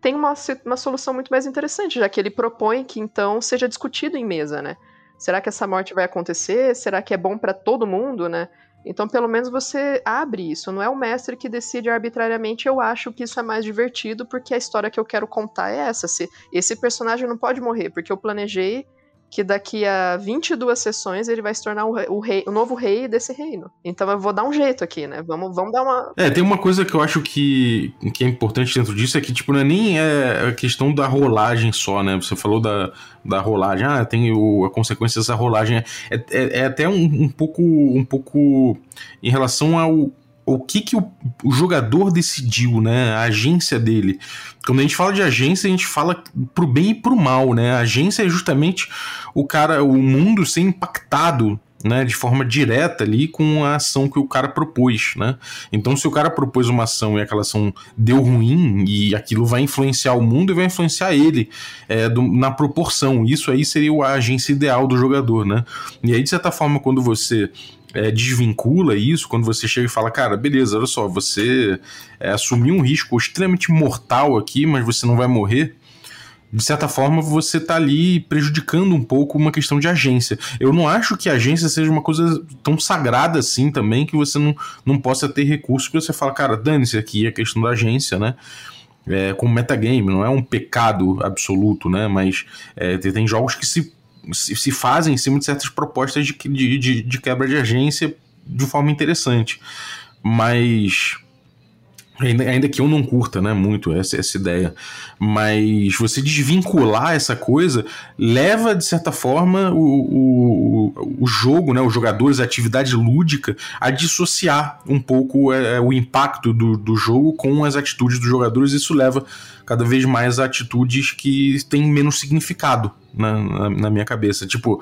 tem uma, uma solução muito mais interessante, já que ele propõe que então seja discutido em mesa, né? Será que essa morte vai acontecer? Será que é bom para todo mundo, né? Então, pelo menos você abre isso. Não é o mestre que decide arbitrariamente. Eu acho que isso é mais divertido porque a história que eu quero contar é essa. Se esse personagem não pode morrer porque eu planejei que daqui a 22 sessões ele vai se tornar o, o, rei, o novo rei desse reino. Então eu vou dar um jeito aqui, né? Vamos, vamos dar uma. É, tem uma coisa que eu acho que, que é importante dentro disso, é que, tipo, não é nem é a questão da rolagem só, né? Você falou da, da rolagem, ah, tem o, a consequência dessa rolagem. É, é, é até um, um, pouco, um pouco em relação ao o que, que o, o, jogador decidiu, né? A agência dele. Quando a gente fala de agência, a gente fala pro bem e pro mal, né? A agência é justamente o cara, o mundo ser impactado né, de forma direta ali com a ação que o cara propôs, né? Então, se o cara propôs uma ação e aquela ação deu ruim e aquilo vai influenciar o mundo e vai influenciar ele é, do, na proporção, isso aí seria a agência ideal do jogador, né? E aí, de certa forma, quando você é, desvincula isso quando você chega e fala, cara, beleza, olha só, você é, assumiu um risco extremamente mortal aqui, mas você não vai morrer. De certa forma, você está ali prejudicando um pouco uma questão de agência. Eu não acho que agência seja uma coisa tão sagrada assim também que você não, não possa ter recursos que você fala, cara, dane-se aqui a questão da agência, né? É, como metagame, não é um pecado absoluto, né? Mas é, tem jogos que se se, fazem em cima de certas propostas de, de, de quebra de agência de forma interessante. Mas Ainda, que eu não curta, né, muito essa, essa ideia, mas você desvincular essa coisa leva, de certa forma, o, o, o jogo, né, os jogadores, a atividade lúdica, a dissociar um pouco é, o impacto do, do jogo com as atitudes dos jogadores. Isso leva cada vez mais a atitudes que têm menos significado na, na, na minha cabeça. Tipo,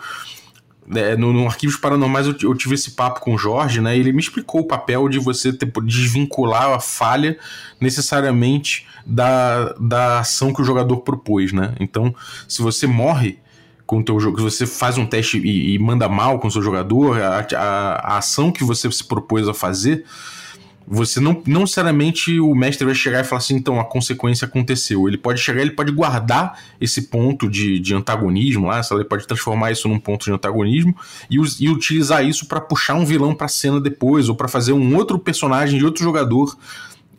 é, no, no, Arquivos Paranormais eu, eu, tive esse papo com o Jorge, né? Ele me explicou o papel de você ter, desvincular a falha necessariamente da, da ação que o jogador propôs, né? Então, se você morre com o teu jogo, se você faz um teste e, e manda mal com o seu jogador, a, a, a ação que você se propôs a fazer você não, não necessariamente o mestre vai chegar e falar assim, então a consequência aconteceu. Ele pode chegar, ele pode guardar esse ponto de, de antagonismo lá, ele pode transformar isso num ponto de antagonismo e, e utilizar isso para puxar um vilão para cena depois ou para fazer um outro personagem de outro jogador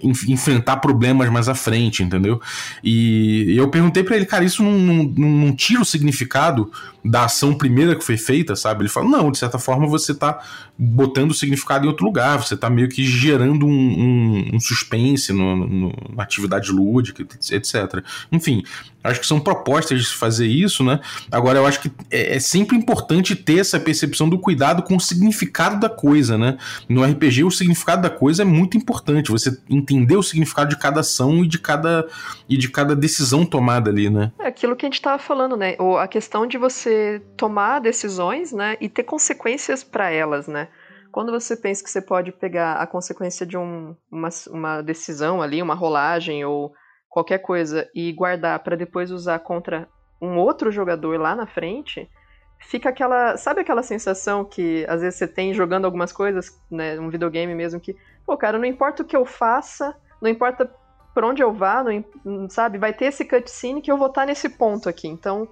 enfrentar problemas mais à frente, entendeu? E eu perguntei para ele, cara, isso não, não, não, tira o significado da ação primeira que foi feita, sabe? Ele falou, não, de certa forma você tá botando o significado em outro lugar, você tá meio que gerando um, um, um suspense no, no, na atividade lúdica, etc. Enfim, acho que são propostas de fazer isso, né? Agora, eu acho que é, é sempre importante ter essa percepção do cuidado com o significado da coisa, né? No RPG, o significado da coisa é muito importante, você entender o significado de cada ação e de cada, e de cada decisão tomada ali, né? É aquilo que a gente tava falando, né? A questão de você tomar decisões, né? E ter consequências para elas, né? Quando você pensa que você pode pegar a consequência de um, uma, uma decisão ali, uma rolagem ou qualquer coisa e guardar para depois usar contra um outro jogador lá na frente, fica aquela. Sabe aquela sensação que às vezes você tem jogando algumas coisas, né? Um videogame mesmo, que, pô, cara, não importa o que eu faça, não importa por onde eu vá, não, sabe? Vai ter esse cutscene que eu vou estar nesse ponto aqui. Então,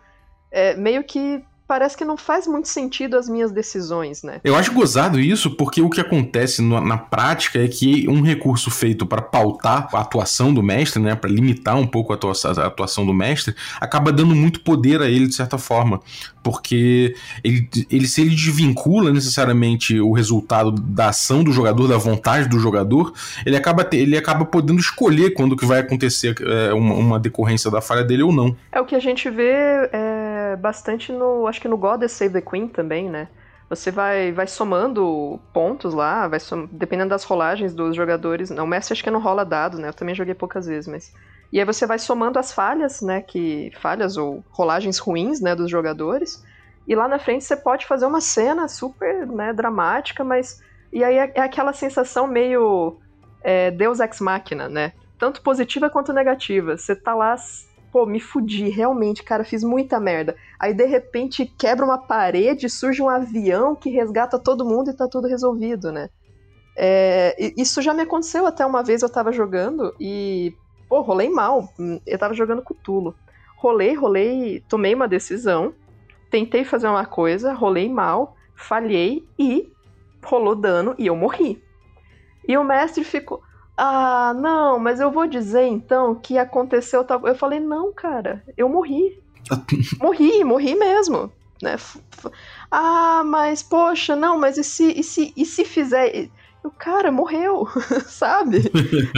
é, meio que parece que não faz muito sentido as minhas decisões, né? Eu acho gozado isso porque o que acontece no, na prática é que um recurso feito para pautar a atuação do mestre, né, para limitar um pouco a atuação, a atuação, do mestre, acaba dando muito poder a ele de certa forma, porque ele, ele se ele desvincula necessariamente o resultado da ação do jogador, da vontade do jogador, ele acaba ele acaba podendo escolher quando que vai acontecer é, uma, uma, decorrência da falha dele ou não. É o que a gente vê é, bastante no acho que no God Save the Queen também, né? Você vai, vai somando pontos lá, vai som... dependendo das rolagens dos jogadores. Não, o mestre acho que não rola dados, né? Eu também joguei poucas vezes, mas. E aí você vai somando as falhas, né? Que. Falhas ou rolagens ruins, né? Dos jogadores. E lá na frente você pode fazer uma cena super né, dramática, mas. E aí é, é aquela sensação meio. É, Deus ex machina, né? Tanto positiva quanto negativa. Você tá lá pô, me fudi, realmente, cara, fiz muita merda. Aí de repente quebra uma parede, surge um avião que resgata todo mundo e tá tudo resolvido, né? É, isso já me aconteceu até uma vez, eu tava jogando e, pô, rolei mal. Eu tava jogando com Tulo. Rolei, rolei, tomei uma decisão, tentei fazer uma coisa, rolei mal, falhei e rolou dano e eu morri. E o mestre ficou. Ah, não, mas eu vou dizer então que aconteceu tal. Eu falei, não, cara, eu morri. *laughs* morri, morri mesmo. Né? Ah, mas poxa, não, mas e se, e se, e se fizer. O cara morreu, *laughs* sabe?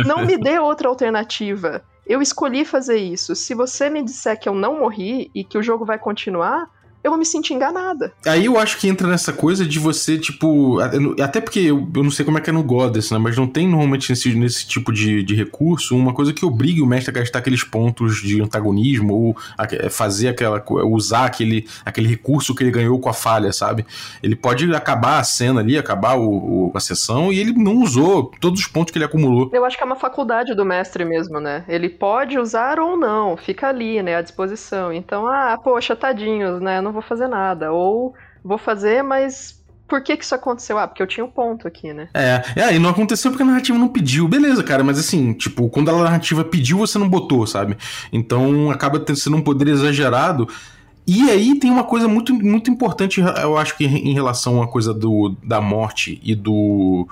Não me dê outra alternativa. Eu escolhi fazer isso. Se você me disser que eu não morri e que o jogo vai continuar, eu vou me sentir enganada. Aí eu acho que entra nessa coisa de você, tipo. Até porque eu, eu não sei como é que é no Goddess, né? Mas não tem normalmente nesse, nesse tipo de, de recurso uma coisa que obrigue o mestre a gastar aqueles pontos de antagonismo ou a, é, fazer aquela. usar aquele, aquele recurso que ele ganhou com a falha, sabe? Ele pode acabar a cena ali, acabar o, o, a sessão e ele não usou todos os pontos que ele acumulou. Eu acho que é uma faculdade do mestre mesmo, né? Ele pode usar ou não, fica ali, né? À disposição. Então, ah, poxa, tadinhos, né? Não vou fazer nada. Ou vou fazer, mas por que que isso aconteceu? Ah, porque eu tinha um ponto aqui, né? É, é, e não aconteceu porque a narrativa não pediu. Beleza, cara, mas assim, tipo, quando a narrativa pediu, você não botou, sabe? Então acaba sendo um poder exagerado. E aí tem uma coisa muito, muito importante, eu acho que em relação à coisa do, da morte e do.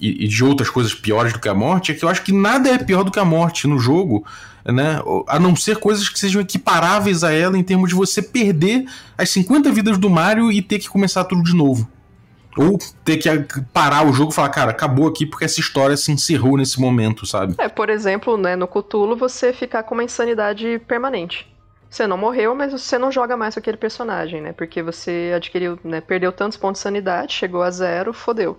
E, e de outras coisas piores do que a morte, é que eu acho que nada é pior do que a morte no jogo né? A não ser coisas que sejam equiparáveis a ela em termos de você perder as 50 vidas do Mario e ter que começar tudo de novo. Ou ter que parar o jogo e falar, cara, acabou aqui porque essa história se encerrou nesse momento, sabe? É, por exemplo, né, no Cthulhu você ficar com uma insanidade permanente. Você não morreu, mas você não joga mais com aquele personagem, né? Porque você adquiriu, né, perdeu tantos pontos de sanidade, chegou a zero, fodeu.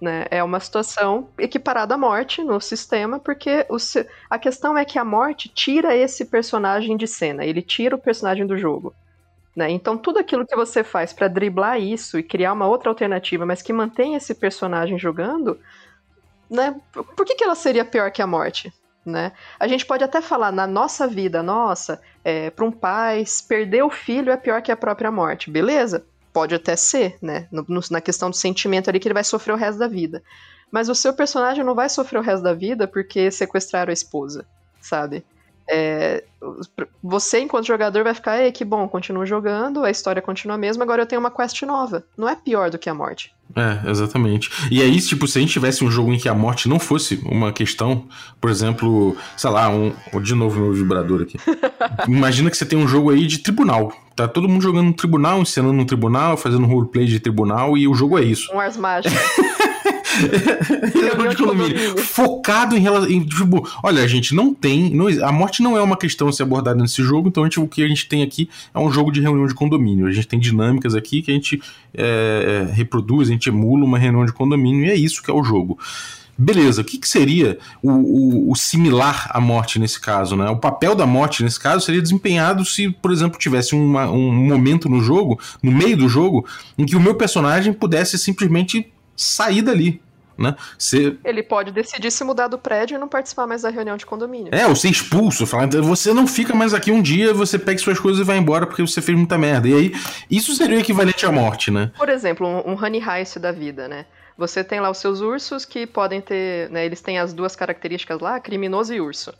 Né? É uma situação equiparada à morte no sistema, porque o, a questão é que a morte tira esse personagem de cena, ele tira o personagem do jogo. Né? Então, tudo aquilo que você faz para driblar isso e criar uma outra alternativa, mas que mantém esse personagem jogando, né? por que, que ela seria pior que a morte? Né? A gente pode até falar na nossa vida, nossa, é, para um pai, perder o filho é pior que a própria morte, beleza? Pode até ser, né? No, no, na questão do sentimento ali que ele vai sofrer o resto da vida. Mas o seu personagem não vai sofrer o resto da vida porque sequestraram a esposa, sabe? É, você, enquanto jogador, vai ficar, ei, que bom, continuo jogando, a história continua a mesma, agora eu tenho uma quest nova. Não é pior do que a morte. É, exatamente. E aí, tipo, se a gente tivesse um jogo em que a morte não fosse uma questão, por exemplo, sei lá, um. De novo meu vibrador aqui. *laughs* Imagina que você tem um jogo aí de tribunal. Tá todo mundo jogando no tribunal, ensinando no tribunal, fazendo roleplay de tribunal, e o jogo é isso. Um Ars *laughs* *laughs* De condomínio. Focado em relação. Tipo, olha, gente, não tem. Não, a morte não é uma questão a ser abordada nesse jogo, então a gente, o que a gente tem aqui é um jogo de reunião de condomínio. A gente tem dinâmicas aqui que a gente é, é, reproduz, a gente emula uma reunião de condomínio, e é isso que é o jogo. Beleza, o que, que seria o, o, o, similar à morte nesse caso? Né? O papel da morte nesse caso seria desempenhado se, por exemplo, tivesse uma, um momento no jogo, no meio do jogo, em que o meu personagem pudesse simplesmente sair dali né? Ele pode decidir se mudar do prédio e não participar mais da reunião de condomínio. É, ou ser expulso, falar, você não fica mais aqui um dia, você pega suas coisas e vai embora porque você fez muita merda. E aí, isso seria o equivalente à morte, né? Por exemplo, um, um honey heist da vida, né? Você tem lá os seus ursos que podem ter, né, eles têm as duas características lá, criminoso e urso.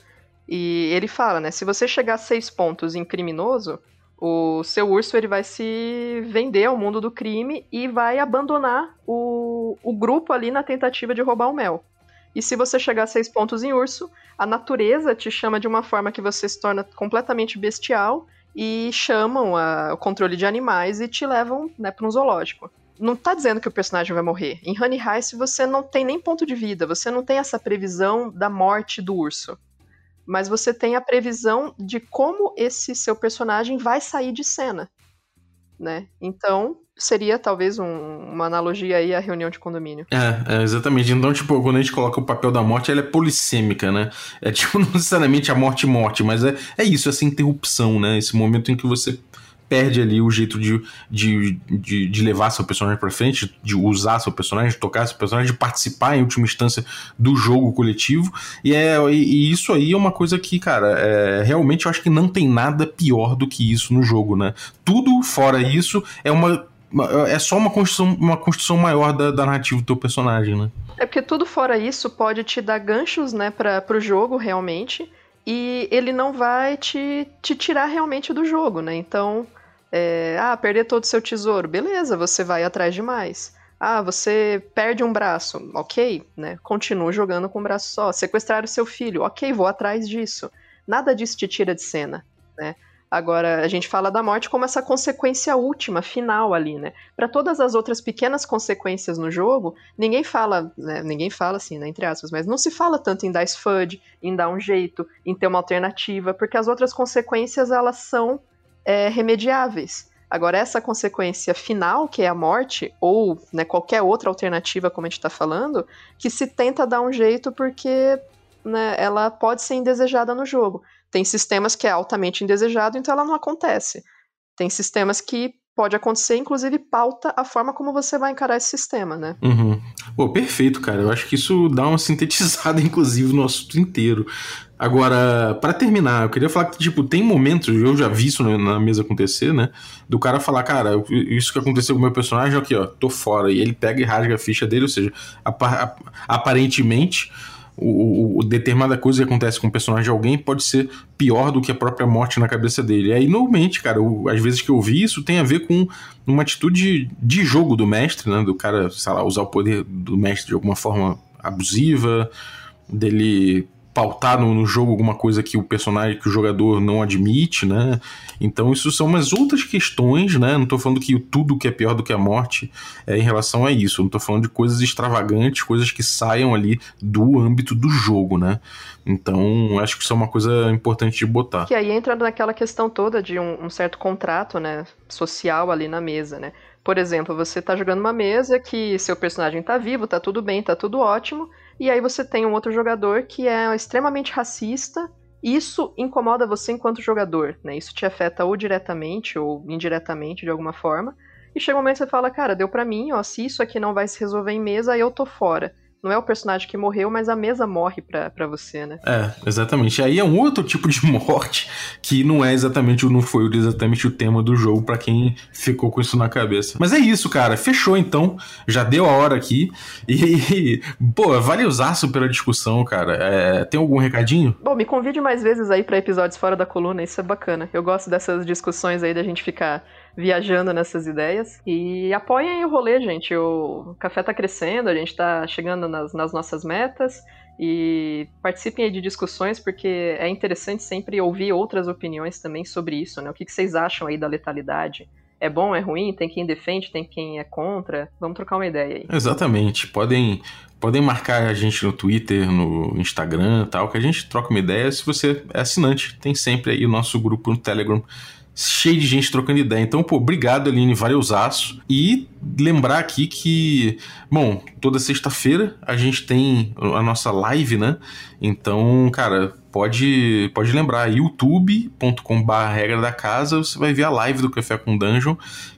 E ele fala, né, se você chegar a seis pontos em criminoso, o seu urso ele vai se vender ao mundo do crime e vai abandonar o, o grupo ali na tentativa de roubar o mel. E se você chegar a seis pontos em urso, a natureza te chama de uma forma que você se torna completamente bestial e chamam a, o controle de animais e te levam né, para um zoológico. Não tá dizendo que o personagem vai morrer. Em Honey Heist você não tem nem ponto de vida, você não tem essa previsão da morte do urso mas você tem a previsão de como esse seu personagem vai sair de cena, né? Então, seria talvez um, uma analogia aí à reunião de condomínio. É, é, exatamente. Então, tipo, quando a gente coloca o papel da morte, ela é polissêmica, né? É tipo, *laughs* não necessariamente a morte-morte, mas é, é isso, essa interrupção, né? Esse momento em que você perde ali o jeito de, de, de, de levar seu personagem para frente, de usar seu personagem, de tocar seu personagem, de participar em última instância do jogo coletivo. E, é, e, isso aí é uma coisa que, cara, é, realmente eu acho que não tem nada pior do que isso no jogo, né? Tudo fora isso é uma é só uma construção, uma construção maior da, da narrativa do teu personagem, né? É porque tudo fora isso pode te dar ganchos, né, para pro jogo realmente, e ele não vai te, te tirar realmente do jogo, né? Então, é, ah, perder todo o seu tesouro. Beleza, você vai atrás de mais. Ah, você perde um braço. Ok, né? Continua jogando com um braço só. Sequestrar o seu filho. Ok, vou atrás disso. Nada disso te tira de cena, né? Agora, a gente fala da morte como essa consequência última, final ali, né? Para todas as outras pequenas consequências no jogo, ninguém fala, né? Ninguém fala assim, né? Entre aspas, mas não se fala tanto em dar SFUD, em dar um jeito, em ter uma alternativa, porque as outras consequências, elas são é, remediáveis. Agora, essa consequência final, que é a morte, ou né, qualquer outra alternativa, como a gente está falando, que se tenta dar um jeito porque né, ela pode ser indesejada no jogo. Tem sistemas que é altamente indesejado, então ela não acontece. Tem sistemas que pode acontecer, inclusive pauta a forma como você vai encarar esse sistema, né? Uhum. Pô, perfeito, cara. Eu acho que isso dá uma *laughs* sintetizada, inclusive, no assunto inteiro. Agora, para terminar, eu queria falar que, tipo, tem momentos, eu já vi isso na mesa acontecer, né? Do cara falar, cara, isso que aconteceu com o meu personagem, aqui, ó, tô fora. E ele pega e rasga a ficha dele, ou seja, aparentemente o, o, determinada coisa que acontece com o personagem de alguém pode ser pior do que a própria morte na cabeça dele. E aí, normalmente, cara, eu, às vezes que eu vi isso tem a ver com uma atitude de jogo do mestre, né? Do cara, sei lá, usar o poder do mestre de alguma forma abusiva, dele pautar no, no, jogo alguma coisa que o personagem, que o jogador não admite, né? Então isso são umas outras questões, né? Não tô falando que tudo que é pior do que a morte é em relação a isso. não tô falando de coisas extravagantes, coisas que saiam ali do âmbito do jogo, né? Então acho que isso é uma coisa importante de botar. Que aí entra naquela questão toda de um, um certo contrato, né? Social ali na mesa, né? Por exemplo, você tá jogando uma mesa que seu personagem tá vivo, tá tudo bem, tá tudo ótimo e aí você tem um outro jogador que é extremamente racista. Isso incomoda você enquanto jogador, né? Isso te afeta ou diretamente ou indiretamente de alguma forma. E chega um momento que você fala, cara, deu para mim, ó, se isso aqui não vai se resolver em mesa, eu tô fora. Não é o personagem que morreu, mas a mesa morre pra, pra você, né? É, exatamente. Aí é um outro tipo de *laughs* morte que não é exatamente, não foi exatamente o tema do jogo para quem ficou com isso na cabeça. Mas é isso, cara. Fechou então. Já deu a hora aqui. E, *laughs* pô, vale usaço pela discussão, cara. É, tem algum recadinho? Bom, me convide mais vezes aí para episódios fora da coluna, isso é bacana. Eu gosto dessas discussões aí da gente ficar viajando nessas ideias. E apoiem o rolê, gente. O café tá crescendo, a gente tá chegando nas, nas nossas metas. E participem aí de discussões, porque é interessante sempre ouvir outras opiniões também sobre isso, né? O que, que vocês acham aí da letalidade? É bom, é ruim? Tem quem defende, tem quem é contra? Vamos trocar uma ideia aí. Exatamente. Podem podem marcar a gente no Twitter, no Instagram tal, que a gente troca uma ideia. Se você é assinante, tem sempre aí o nosso grupo no Telegram cheio de gente trocando ideia. Então, pô, obrigado, Aline, valeuzaço. E lembrar aqui que, bom, toda sexta-feira a gente tem a nossa live, né? Então, cara, pode, pode lembrar, youtube.com.br regra da casa, você vai ver a live do Café com Dungeon,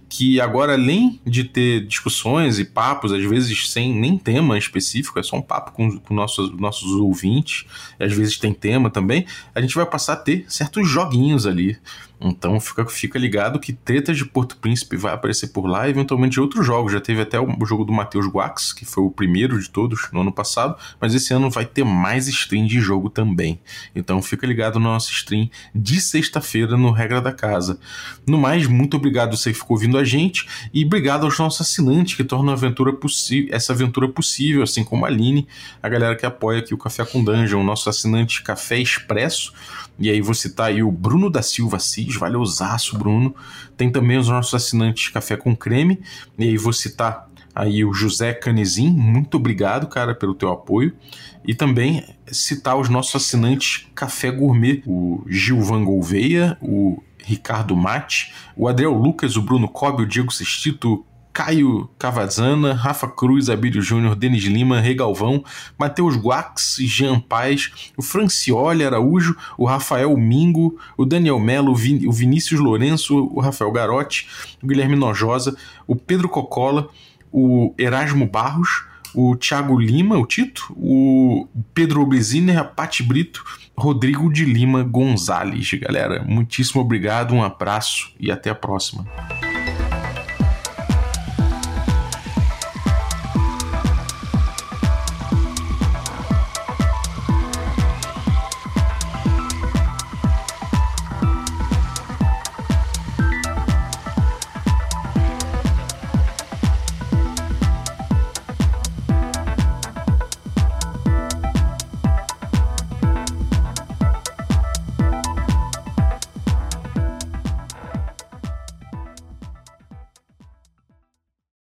que agora, além de ter discussões e papos, às vezes sem nem tema específico, é só um papo com, com nossos, nossos ouvintes, às vezes tem tema também, a gente vai passar a ter certos joguinhos ali. Então fica, fica ligado que Tretas de Porto Príncipe vai aparecer por lá, e eventualmente outros jogos. Já teve até o jogo do Matheus Guax, que foi o primeiro de todos no ano passado, mas esse ano vai ter mais stream de jogo também. Então fica ligado na nossa stream de sexta-feira no Regra da Casa. No mais, muito obrigado você que ficou ouvindo a gente e obrigado aos nossos assinantes que tornam aventura essa aventura possível, assim como a Aline, a galera que apoia aqui o Café com Dungeon, o nosso assinante Café Expresso. E aí vou citar aí o Bruno da Silva Cis, valeuzaço, Bruno. Tem também os nossos assinantes Café com Creme. E aí vou citar aí o José Canezin, muito obrigado, cara, pelo teu apoio. E também citar os nossos assinantes Café Gourmet, o Gilvan Gouveia, o Ricardo Mate, o Adriel Lucas, o Bruno Cobb, o Diego Sestito, Caio Cavazana, Rafa Cruz, Abílio Júnior, Denis Lima, Regalvão, Matheus Guax, Jean Paz, o Francioli Araújo, o Rafael Mingo, o Daniel Melo, o Vinícius Lourenço, o Rafael Garotti, o Guilherme Nojosa, o Pedro Cocola, o Erasmo Barros, o Thiago Lima, o Tito, o Pedro Obliziner, a Pati Brito, Rodrigo de Lima Gonzalez, galera. Muitíssimo obrigado, um abraço e até a próxima.